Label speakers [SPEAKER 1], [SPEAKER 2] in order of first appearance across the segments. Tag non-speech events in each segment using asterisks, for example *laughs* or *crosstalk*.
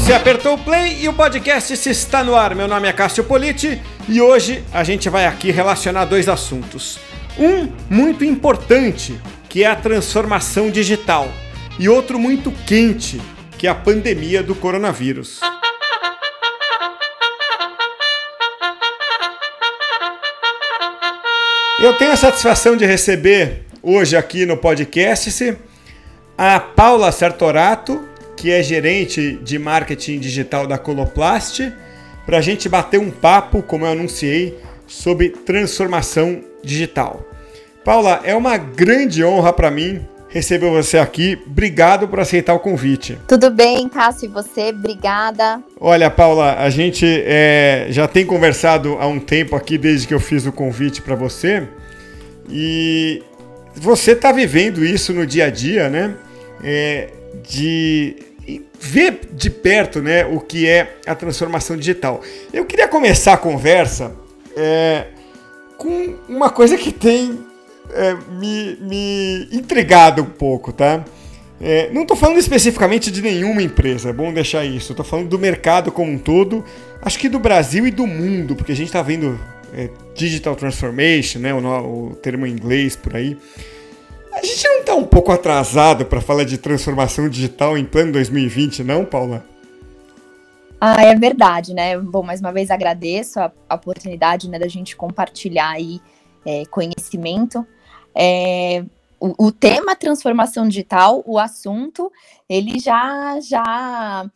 [SPEAKER 1] Você apertou o play e o podcast se está no ar. Meu nome é Cássio Politi e hoje a gente vai aqui relacionar dois assuntos. Um muito importante, que é a transformação digital, e outro muito quente, que é a pandemia do coronavírus. Eu tenho a satisfação de receber hoje aqui no podcast a Paula Sertorato, que é gerente de marketing digital da Coloplast, para a gente bater um papo, como eu anunciei, sobre transformação digital. Paula, é uma grande honra para mim receber você aqui. Obrigado por aceitar o convite.
[SPEAKER 2] Tudo bem, Cássio, e você? Obrigada.
[SPEAKER 1] Olha, Paula, a gente é, já tem conversado há um tempo aqui, desde que eu fiz o convite para você, e você está vivendo isso no dia a dia, né? É, de ver de perto né, o que é a transformação digital. Eu queria começar a conversa é, com uma coisa que tem é, me, me intrigado um pouco, tá? É, não estou falando especificamente de nenhuma empresa, é bom deixar isso. Estou falando do mercado como um todo, acho que do Brasil e do mundo, porque a gente está vendo é, digital transformation, né, o, o termo em inglês por aí. A gente não está um pouco atrasado para falar de transformação digital em plano 2020, não, Paula?
[SPEAKER 2] Ah, é verdade, né? Bom, mais uma vez agradeço a, a oportunidade né, da gente compartilhar aí é, conhecimento. É, o, o, tema transformação digital, o assunto, ele já já está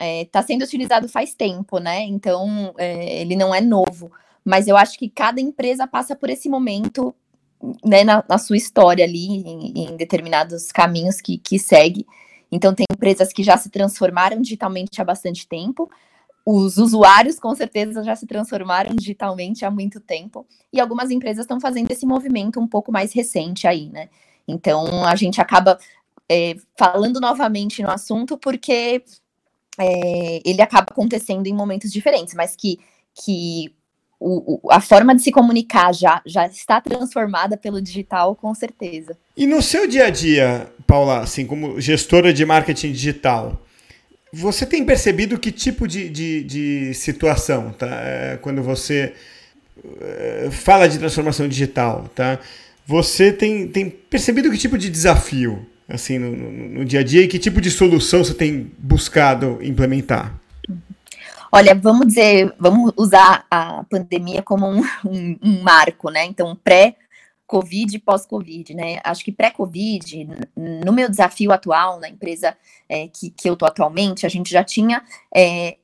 [SPEAKER 2] é, tá sendo utilizado faz tempo, né? Então é, ele não é novo. Mas eu acho que cada empresa passa por esse momento né, na, na, sua história ali, em, em determinados caminhos que, que segue. Então, tem empresas que já se transformaram digitalmente há bastante tempo, os usuários com certeza já se transformaram digitalmente há muito tempo, e algumas empresas estão fazendo esse movimento um pouco mais recente aí, né? Então, a gente acaba é, falando novamente no assunto porque é, ele acaba acontecendo em momentos diferentes, mas que, que o, a forma de se comunicar já, já está transformada pelo digital, com certeza.
[SPEAKER 1] E no seu dia a dia, Paula, assim, como gestora de marketing digital, você tem percebido que tipo de, de, de situação, tá? É, quando você é, fala de transformação digital, tá? Você tem, tem percebido que tipo de desafio, assim, no, no, no dia a dia e que tipo de solução você tem buscado implementar?
[SPEAKER 2] Olha, vamos dizer, vamos usar a pandemia como um, um, um marco, né? Então, pré-Covid e pós-Covid, né? Acho que pré-Covid, no meu desafio atual, na empresa é, que, que eu tô atualmente, a gente já tinha é,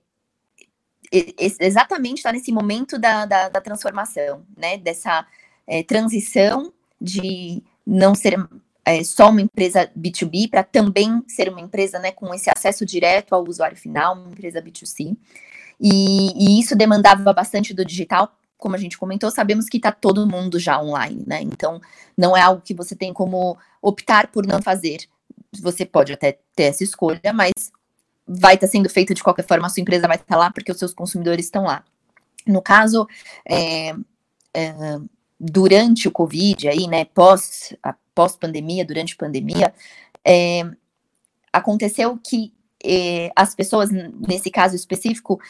[SPEAKER 2] exatamente está nesse momento da, da, da, transformação, né? Dessa é, transição de não ser é, só uma empresa B2B para também ser uma empresa né, com esse acesso direto ao usuário final, uma empresa B2C. E, e isso demandava bastante do digital, como a gente comentou, sabemos que está todo mundo já online, né? Então, não é algo que você tem como optar por não fazer. Você pode até ter essa escolha, mas vai estar tá sendo feito de qualquer forma, a sua empresa vai estar tá lá porque os seus consumidores estão lá. No caso, é, é, durante o Covid, aí, né, pós, pós pandemia, durante a pandemia, é, aconteceu que as pessoas, nesse caso específico,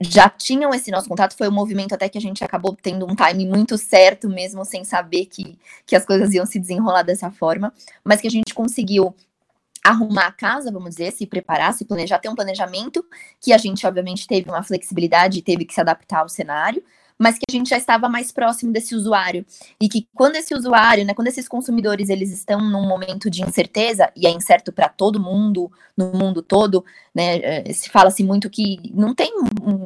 [SPEAKER 2] já tinham esse nosso contato, foi um movimento até que a gente acabou tendo um time muito certo, mesmo sem saber que, que as coisas iam se desenrolar dessa forma, mas que a gente conseguiu arrumar a casa, vamos dizer, se preparar, se planejar, ter um planejamento, que a gente, obviamente, teve uma flexibilidade e teve que se adaptar ao cenário, mas que a gente já estava mais próximo desse usuário e que quando esse usuário, né, quando esses consumidores eles estão num momento de incerteza e é incerto para todo mundo, no mundo todo, né, eh, se fala assim muito que não tem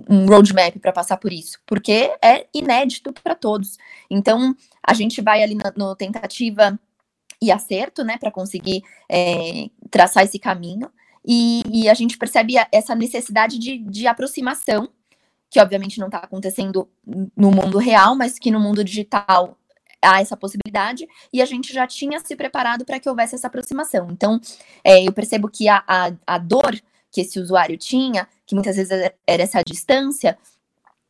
[SPEAKER 2] um, roadmap para passar por isso, porque é inédito para todos. Então a gente vai ali no tentativa e acerto, né, para conseguir é, traçar esse caminho. E, e, a gente percebe essa necessidade de, de aproximação que obviamente não está acontecendo no mundo real, mas que no mundo digital há essa possibilidade, e a gente já tinha se preparado para que houvesse essa aproximação. Então, é, eu percebo que a, a, a, dor que esse usuário tinha, que muitas vezes era essa distância,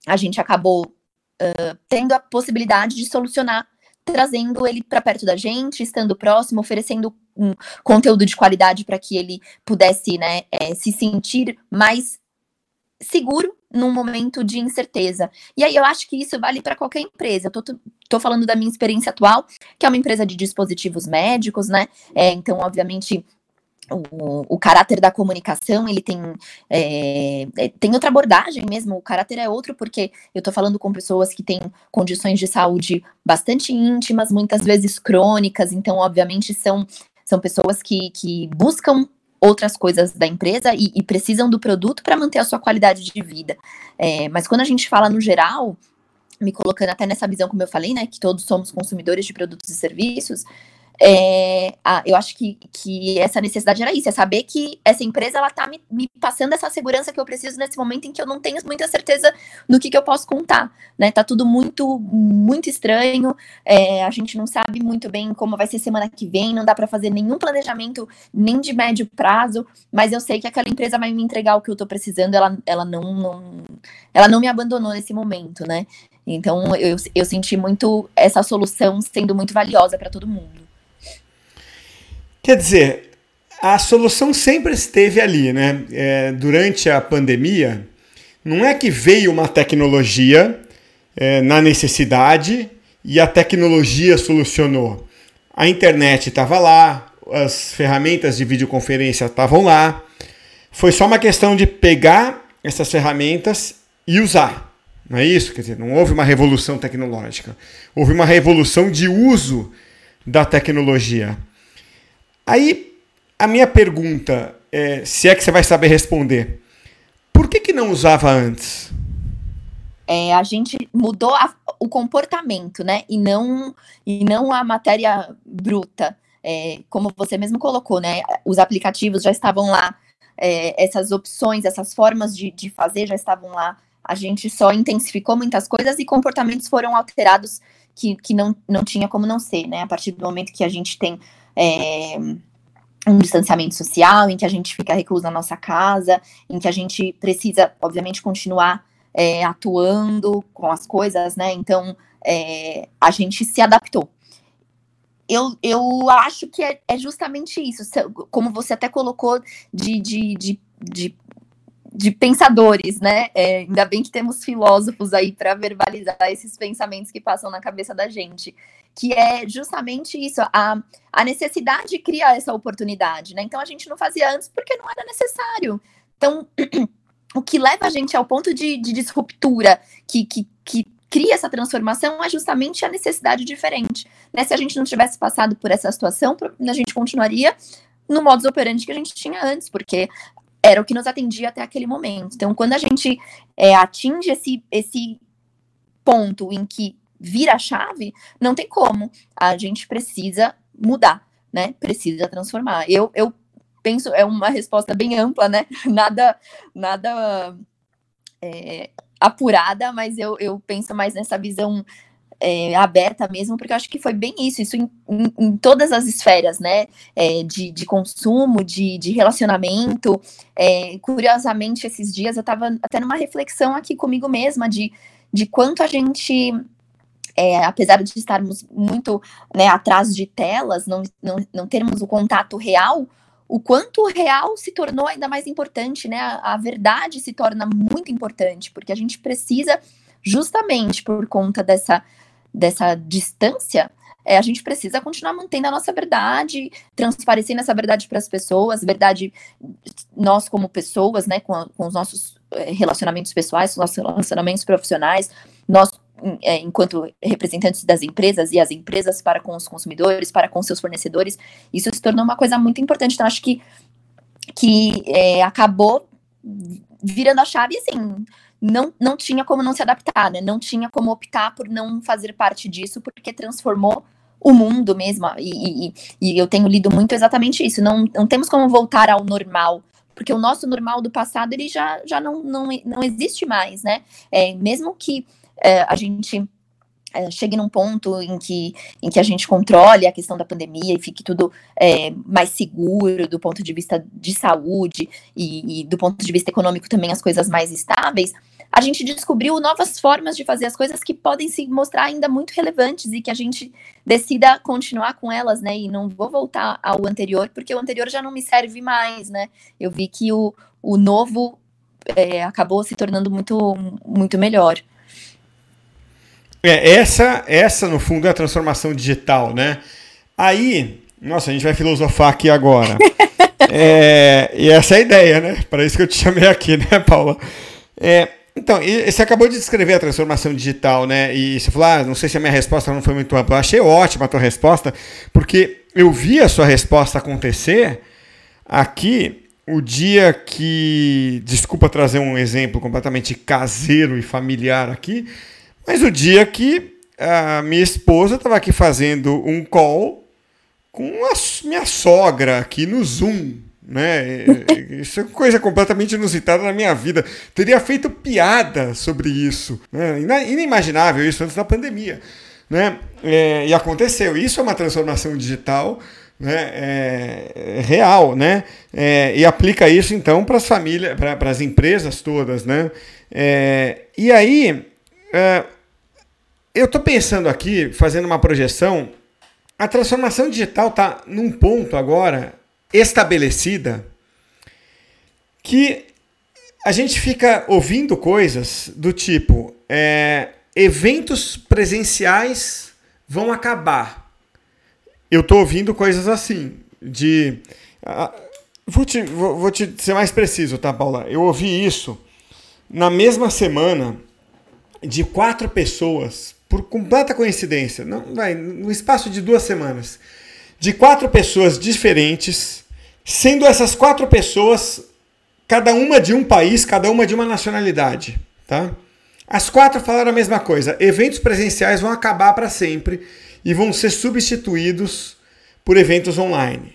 [SPEAKER 2] a gente acabou uh, tendo a possibilidade de solucionar trazendo ele para perto da gente, estando próximo, oferecendo um conteúdo de qualidade para que ele pudesse né, é, se sentir mais seguro num momento de incerteza. E aí eu acho que isso vale para qualquer empresa. Eu tô, tô falando da minha experiência atual, que é uma empresa de dispositivos médicos, né? É, então, obviamente, o, o, caráter da comunicação, ele tem, é, é, tem outra abordagem mesmo, o caráter é outro, porque eu estou falando com pessoas que têm condições de saúde bastante íntimas, muitas vezes crônicas, então, obviamente, são, são pessoas que, que buscam outras coisas da empresa e, e precisam do produto para manter a sua qualidade de vida. É, mas quando a gente fala no geral, me colocando até nessa visão, como eu falei, né, que todos somos consumidores de produtos e serviços, é, ah, eu acho que, que essa necessidade era isso, é saber que essa empresa ela tá me, me, passando essa segurança que eu preciso nesse momento em que eu não tenho muita certeza no que, que eu posso contar, né? Tá tudo muito, muito estranho, é, a gente não sabe muito bem como vai ser semana que vem, não dá para fazer nenhum planejamento, nem de médio prazo, mas eu sei que aquela empresa vai me entregar o que eu tô precisando, ela, ela não, não ela não me abandonou nesse momento, né? Então eu, eu senti muito essa solução sendo muito valiosa para todo mundo.
[SPEAKER 1] Quer dizer, a solução sempre esteve ali, né? É, durante a pandemia, não é que veio uma tecnologia é, na necessidade e a tecnologia solucionou. A internet estava lá, as ferramentas de videoconferência estavam lá. Foi só uma questão de pegar essas ferramentas e usar. Não é isso? Quer dizer, não houve uma revolução tecnológica. Houve uma revolução de uso da tecnologia. Aí a minha pergunta, é, se é que você vai saber responder, por que, que não usava antes?
[SPEAKER 2] É, a gente mudou a, o comportamento, né? E não, e não a matéria bruta. É, como você mesmo colocou, né? Os aplicativos já estavam lá, é, essas opções, essas formas de, de fazer já estavam lá. A gente só intensificou muitas coisas e comportamentos foram alterados que, que não, não tinha como não ser, né? A partir do momento que a gente tem é, um distanciamento social, em que a gente fica recluso na nossa casa, em que a gente precisa, obviamente, continuar é, atuando com as coisas, né? Então, é, a gente se adaptou. Eu, eu acho que é, é, justamente isso, como você até colocou, de, de, de, de de pensadores, né? É, ainda bem que temos filósofos aí para verbalizar esses pensamentos que passam na cabeça da gente, que é justamente isso, a, a necessidade cria essa oportunidade, né? Então a gente não fazia antes porque não era necessário. Então, *clears throat* o que leva a gente ao ponto de, de disruptura, que, que, que cria essa transformação, é justamente a necessidade diferente. Né? Se a gente não tivesse passado por essa situação, a gente continuaria no modus operandi que a gente tinha antes, porque era o que nos atendia até aquele momento. Então, quando a gente é, atinge esse, esse ponto em que vira a chave, não tem como. A gente precisa mudar, né? Precisa transformar. Eu, eu penso, é uma resposta bem ampla, né? *laughs* Nada, nada é, apurada, mas eu, eu penso mais nessa visão é, aberta mesmo, porque eu acho que foi bem isso, isso em, em, em todas as esferas, né? É, de, de consumo, de, de relacionamento. É, curiosamente, esses dias eu estava até numa reflexão aqui comigo mesma de, de quanto a gente. É, apesar de estarmos muito né, atrás de telas, não, não, não termos o contato real, o quanto o real se tornou ainda mais importante, né? A, a, verdade se torna muito importante, porque a gente precisa, justamente por conta dessa dessa distância, é, a gente precisa continuar mantendo a nossa verdade, transparecendo essa verdade para as pessoas, verdade nós como pessoas, né, com, a, com os nossos é, relacionamentos pessoais, os nossos relacionamentos profissionais, enquanto representantes das empresas e as empresas para com os consumidores, para com seus fornecedores, isso se tornou uma coisa muito importante. Então, acho que, que é, acabou virando a chave, assim, não, não tinha como não se adaptar, né? Não tinha como optar por não fazer parte disso, porque transformou o mundo mesmo. E, e, e eu tenho lido muito exatamente isso. Não, não temos como voltar ao normal, porque o nosso normal do passado ele já, já não, não, não existe mais, né? É, mesmo que é, a gente é, chegue num ponto em que, em que a gente controle a questão da pandemia e fique tudo é, mais seguro do ponto de vista de saúde e, e, do ponto de vista econômico também as coisas mais estáveis, a gente descobriu novas formas de fazer as coisas que podem se mostrar ainda muito relevantes e que a gente decida continuar com elas, né? E não vou voltar ao anterior, porque o anterior já não me serve mais, né? Eu vi que o, o novo é, acabou se tornando muito, muito melhor.
[SPEAKER 1] É, essa, essa, no fundo, é a transformação digital, né? Aí, nossa, a gente vai filosofar aqui agora. *laughs* é, e essa é a ideia, né? Para isso que eu te chamei aqui, né, Paula? É, então, você acabou de descrever a transformação digital, né? E você falou, ah, não sei se a minha resposta não foi muito ampla. Eu achei ótima a tua resposta, porque eu vi a sua resposta acontecer aqui o dia que. Desculpa trazer um exemplo completamente caseiro e familiar aqui, mas o dia que a minha esposa estava aqui fazendo um call com a minha sogra aqui no Zoom. Né? *laughs* Isso é coisa completamente inusitada na minha vida. Teria feito piada sobre isso. Né? Inimaginável isso antes da pandemia. Né? É, e aconteceu. Isso é uma transformação digital né? É, é real. Né? É, e aplica isso então para as famílias, para as empresas todas. Né? É, e aí eu estou pensando aqui, fazendo uma projeção, a transformação digital está num ponto agora estabelecida que a gente fica ouvindo coisas do tipo é, eventos presenciais vão acabar. Eu estou ouvindo coisas assim, de. Vou, te, vou, vou te ser mais preciso, tá, Paula? Eu ouvi isso na mesma semana de quatro pessoas por completa coincidência, não, vai, no espaço de duas semanas, de quatro pessoas diferentes, sendo essas quatro pessoas cada uma de um país, cada uma de uma nacionalidade, tá? As quatro falaram a mesma coisa. Eventos presenciais vão acabar para sempre e vão ser substituídos por eventos online.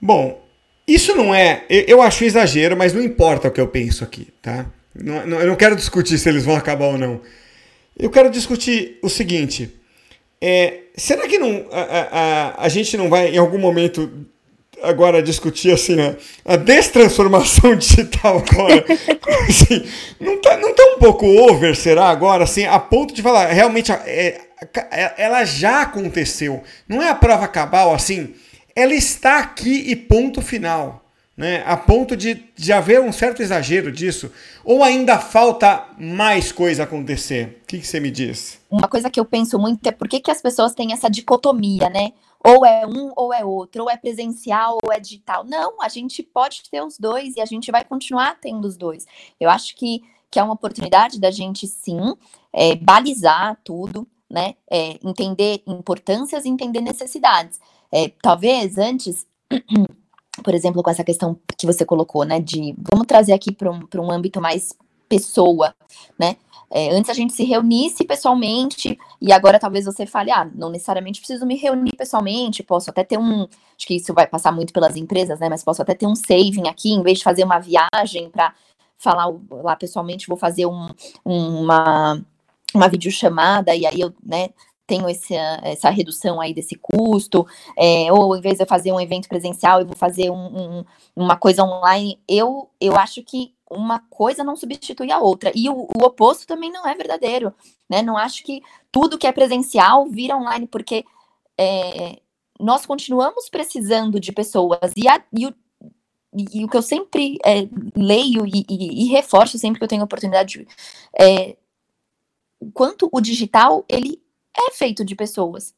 [SPEAKER 1] Bom, isso não é. Eu acho exagero, mas não importa o que eu penso aqui, tá? eu não quero discutir se eles vão acabar ou não. Eu quero discutir o seguinte: é, será que não, a, a, a gente não vai em algum momento agora discutir assim a, a destransformação *laughs* digital agora? *laughs* assim, não, tá, não tá um pouco over, será agora, assim, a ponto de falar, realmente é, é, ela já aconteceu. Não é a prova cabal, assim, ela está aqui e ponto final né, a ponto de, de haver um certo exagero disso? Ou ainda falta mais coisa acontecer? O que, que você me diz?
[SPEAKER 2] Uma coisa que eu penso muito é por que, que as pessoas têm essa dicotomia, né? Ou é um ou é outro, ou é presencial ou é digital. Não, a gente pode ter os dois e a gente vai continuar tendo os dois. Eu acho que, que é uma oportunidade da gente, sim, é, balizar tudo, né? É, entender importâncias e entender necessidades. É, talvez antes *clears throat* por exemplo, com essa questão que você colocou, né, de vamos trazer aqui para um, um âmbito mais pessoa, né? É, antes a gente se reunisse pessoalmente, e agora talvez você fale, ah, não necessariamente preciso me reunir pessoalmente, posso até ter um. Acho que isso vai passar muito pelas empresas, né? Mas posso até ter um saving aqui, em vez de fazer uma viagem para falar lá pessoalmente, vou fazer um, uma, uma videochamada, e aí eu, né, tenho esse, essa redução aí desse custo, é, ou em vez de eu fazer um evento presencial, eu vou fazer um, um, uma coisa online, eu, eu acho que uma coisa não substitui a outra. E o, o, oposto também não é verdadeiro, né? Não acho que tudo que é presencial vira online, porque é, nós continuamos precisando de pessoas. E, a, e, o, e o que eu sempre é, leio e, e, e, reforço sempre que eu tenho oportunidade é quanto o digital ele é feito de pessoas.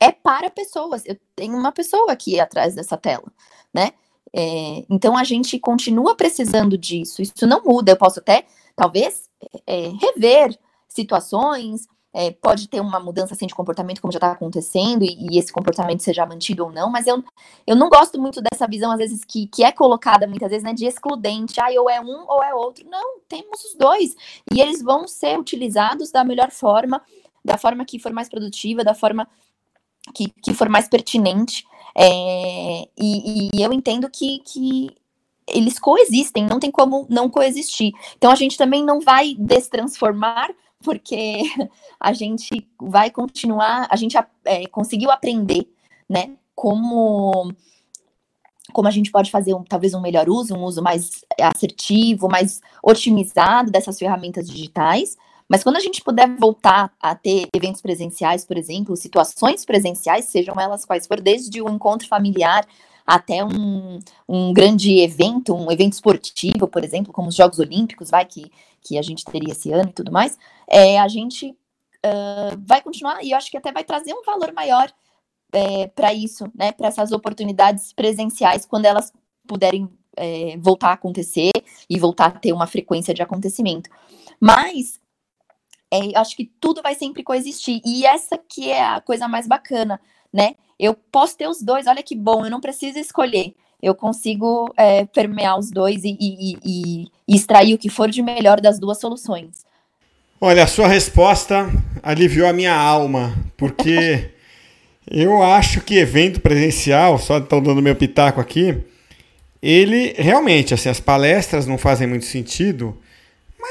[SPEAKER 2] É para pessoas. Eu tenho uma pessoa aqui atrás dessa tela, né? É, então a gente continua precisando disso. Isso não muda. Eu posso até, talvez, é, rever situações. É, pode ter uma mudança assim, de comportamento, como já está acontecendo, e, e, esse comportamento seja mantido ou não, mas eu, eu não gosto muito dessa visão, às vezes, que, que é colocada muitas vezes, né, de excludente, ah, ou é um ou é outro. Não, temos os dois, e eles vão ser utilizados da melhor forma da forma que for mais produtiva, da forma que, que for mais pertinente. É, e, e, eu entendo que, que eles coexistem, não tem como não coexistir. Então a gente também não vai destransformar, porque *laughs* a gente vai continuar, a gente é, conseguiu aprender, né? Como como a gente pode fazer um, talvez um melhor uso, um uso mais assertivo, mais otimizado dessas ferramentas digitais. Mas quando a gente puder voltar a ter eventos presenciais, por exemplo, situações presenciais, sejam elas quais for, desde um encontro familiar até um, um grande evento, um evento esportivo, por exemplo, como os Jogos Olímpicos, vai que, que a gente teria esse ano e tudo mais, é, a gente uh, vai continuar e eu acho que até vai trazer um valor maior é, para isso, né? Para essas oportunidades presenciais, quando elas puderem é, voltar a acontecer e voltar a ter uma frequência de acontecimento. Mas é, acho que tudo vai sempre coexistir. E essa que é a coisa mais bacana, né? Eu posso ter os dois, olha que bom, eu não preciso escolher. Eu consigo é, permear os dois e, e, e, e extrair o que for de melhor das duas soluções.
[SPEAKER 1] Olha, a sua resposta aliviou a minha alma, porque *laughs* Eu acho que evento presencial, só estão dando meu pitaco aqui, ele realmente, assim, as palestras não fazem muito sentido,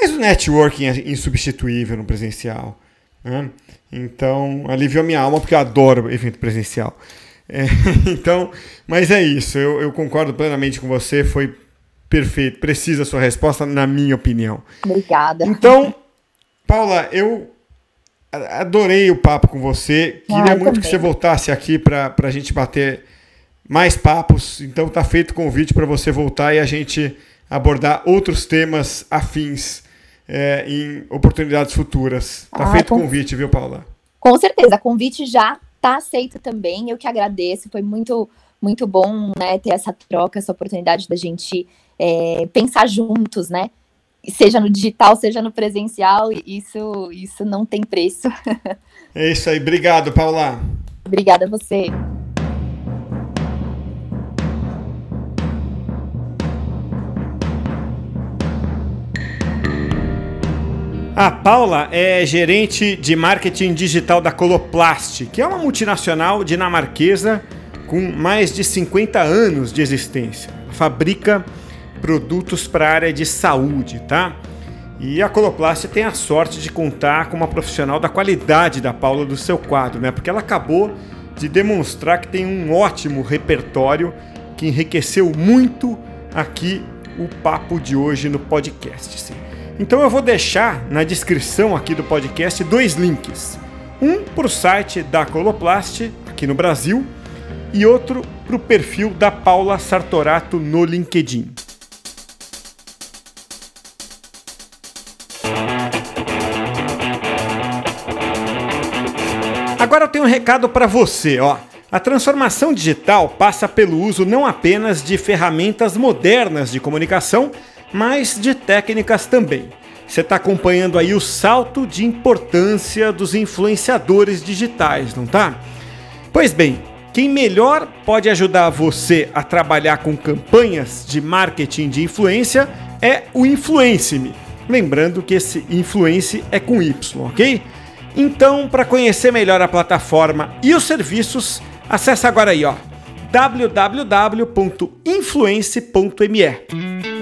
[SPEAKER 1] mas o networking é insubstituível no presencial. Né? Então, aliviou minha alma porque eu adoro evento presencial. É, *laughs* então, mas é isso, eu, eu concordo plenamente com você, foi perfeito, precisa a sua resposta, na minha opinião.
[SPEAKER 2] Obrigada.
[SPEAKER 1] Então, Paula, eu adorei o papo com você. Queria ah, muito também. que você voltasse aqui para a gente bater mais papos. Então tá feito o convite para você voltar e a gente abordar outros temas afins é, em oportunidades futuras. Tá ah, feito o com... convite, viu, Paula?
[SPEAKER 2] Com certeza, convite já tá aceito também. Eu que agradeço, foi muito muito bom, né, ter essa troca, essa oportunidade da gente é, pensar juntos, né? seja no digital, seja no presencial, isso, isso não tem preço. *laughs*
[SPEAKER 1] É isso aí, obrigado, Paula.
[SPEAKER 2] Obrigada a você.
[SPEAKER 1] A Paula é gerente de marketing digital da Coloplast, que é uma multinacional dinamarquesa com mais de 50 anos de existência. Fabrica produtos para a área de saúde, tá? E a Coloplast tem a sorte de contar com uma profissional da qualidade da Paula do seu quadro, né? Porque ela acabou de demonstrar que tem um ótimo repertório que enriqueceu muito aqui o papo de hoje no podcast. Sim. Então eu vou deixar na descrição aqui do podcast dois links. Um para o site da Coloplast aqui no Brasil e outro para o perfil da Paula Sartorato no LinkedIn. Agora eu tenho um recado para você, ó. A transformação digital passa pelo uso não apenas de ferramentas modernas de comunicação, mas de técnicas também. Você está acompanhando aí o salto de importância dos influenciadores digitais, não tá? Pois bem, quem melhor pode ajudar você a trabalhar com campanhas de marketing de influência é o Influence-me. Lembrando que esse influence é com Y, ok? Então, para conhecer melhor a plataforma e os serviços, acesse agora aí, ó, www.influence.me.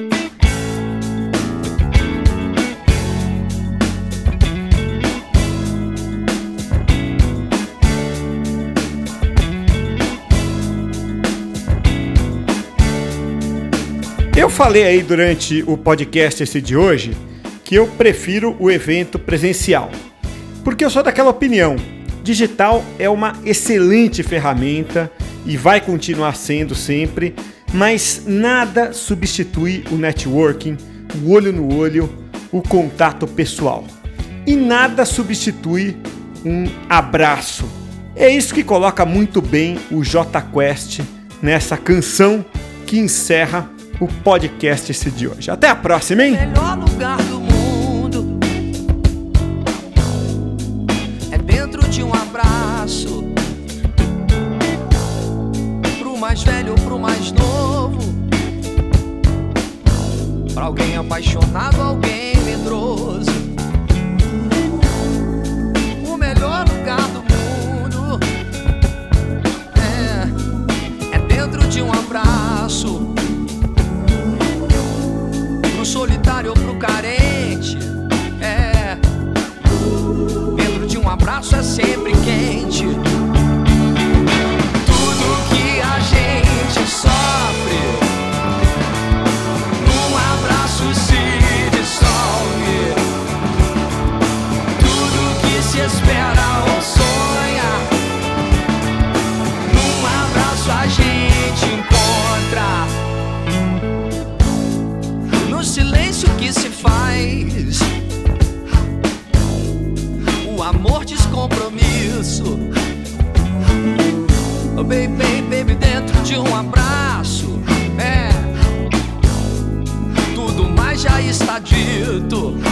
[SPEAKER 1] Eu falei aí durante o podcast esse de hoje que eu prefiro o evento presencial. Porque eu sou daquela opinião. Digital é uma excelente ferramenta e vai continuar sendo sempre, mas nada substitui o networking, o olho no olho, o contato pessoal. E nada substitui um abraço. É isso que coloca muito bem o J Quest nessa canção que encerra o podcast esse de hoje. Até a próxima, hein?
[SPEAKER 3] mais velho pro mais novo. Pra alguém apaixonado, alguém medroso. O melhor lugar do mundo é, é dentro de um abraço. Solitário ou pro carente. É, dentro de um abraço é sempre quente. Dito.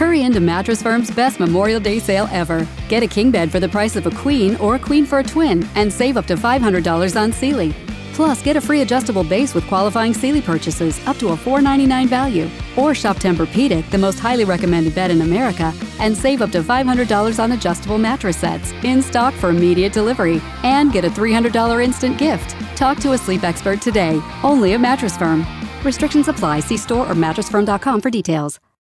[SPEAKER 4] Hurry into Mattress Firm's best Memorial Day sale ever. Get a king bed for the price of a queen or a queen for a twin and save up to $500 on Sealy. Plus, get a free adjustable base with qualifying Sealy purchases up to a 499 value. Or shop Tempur-Pedic, the most highly recommended bed in America, and save up to $500 on adjustable mattress sets in stock for immediate delivery. And get a $300 instant gift. Talk to a sleep expert today, only at Mattress Firm. Restrictions apply. See store or mattressfirm.com for details.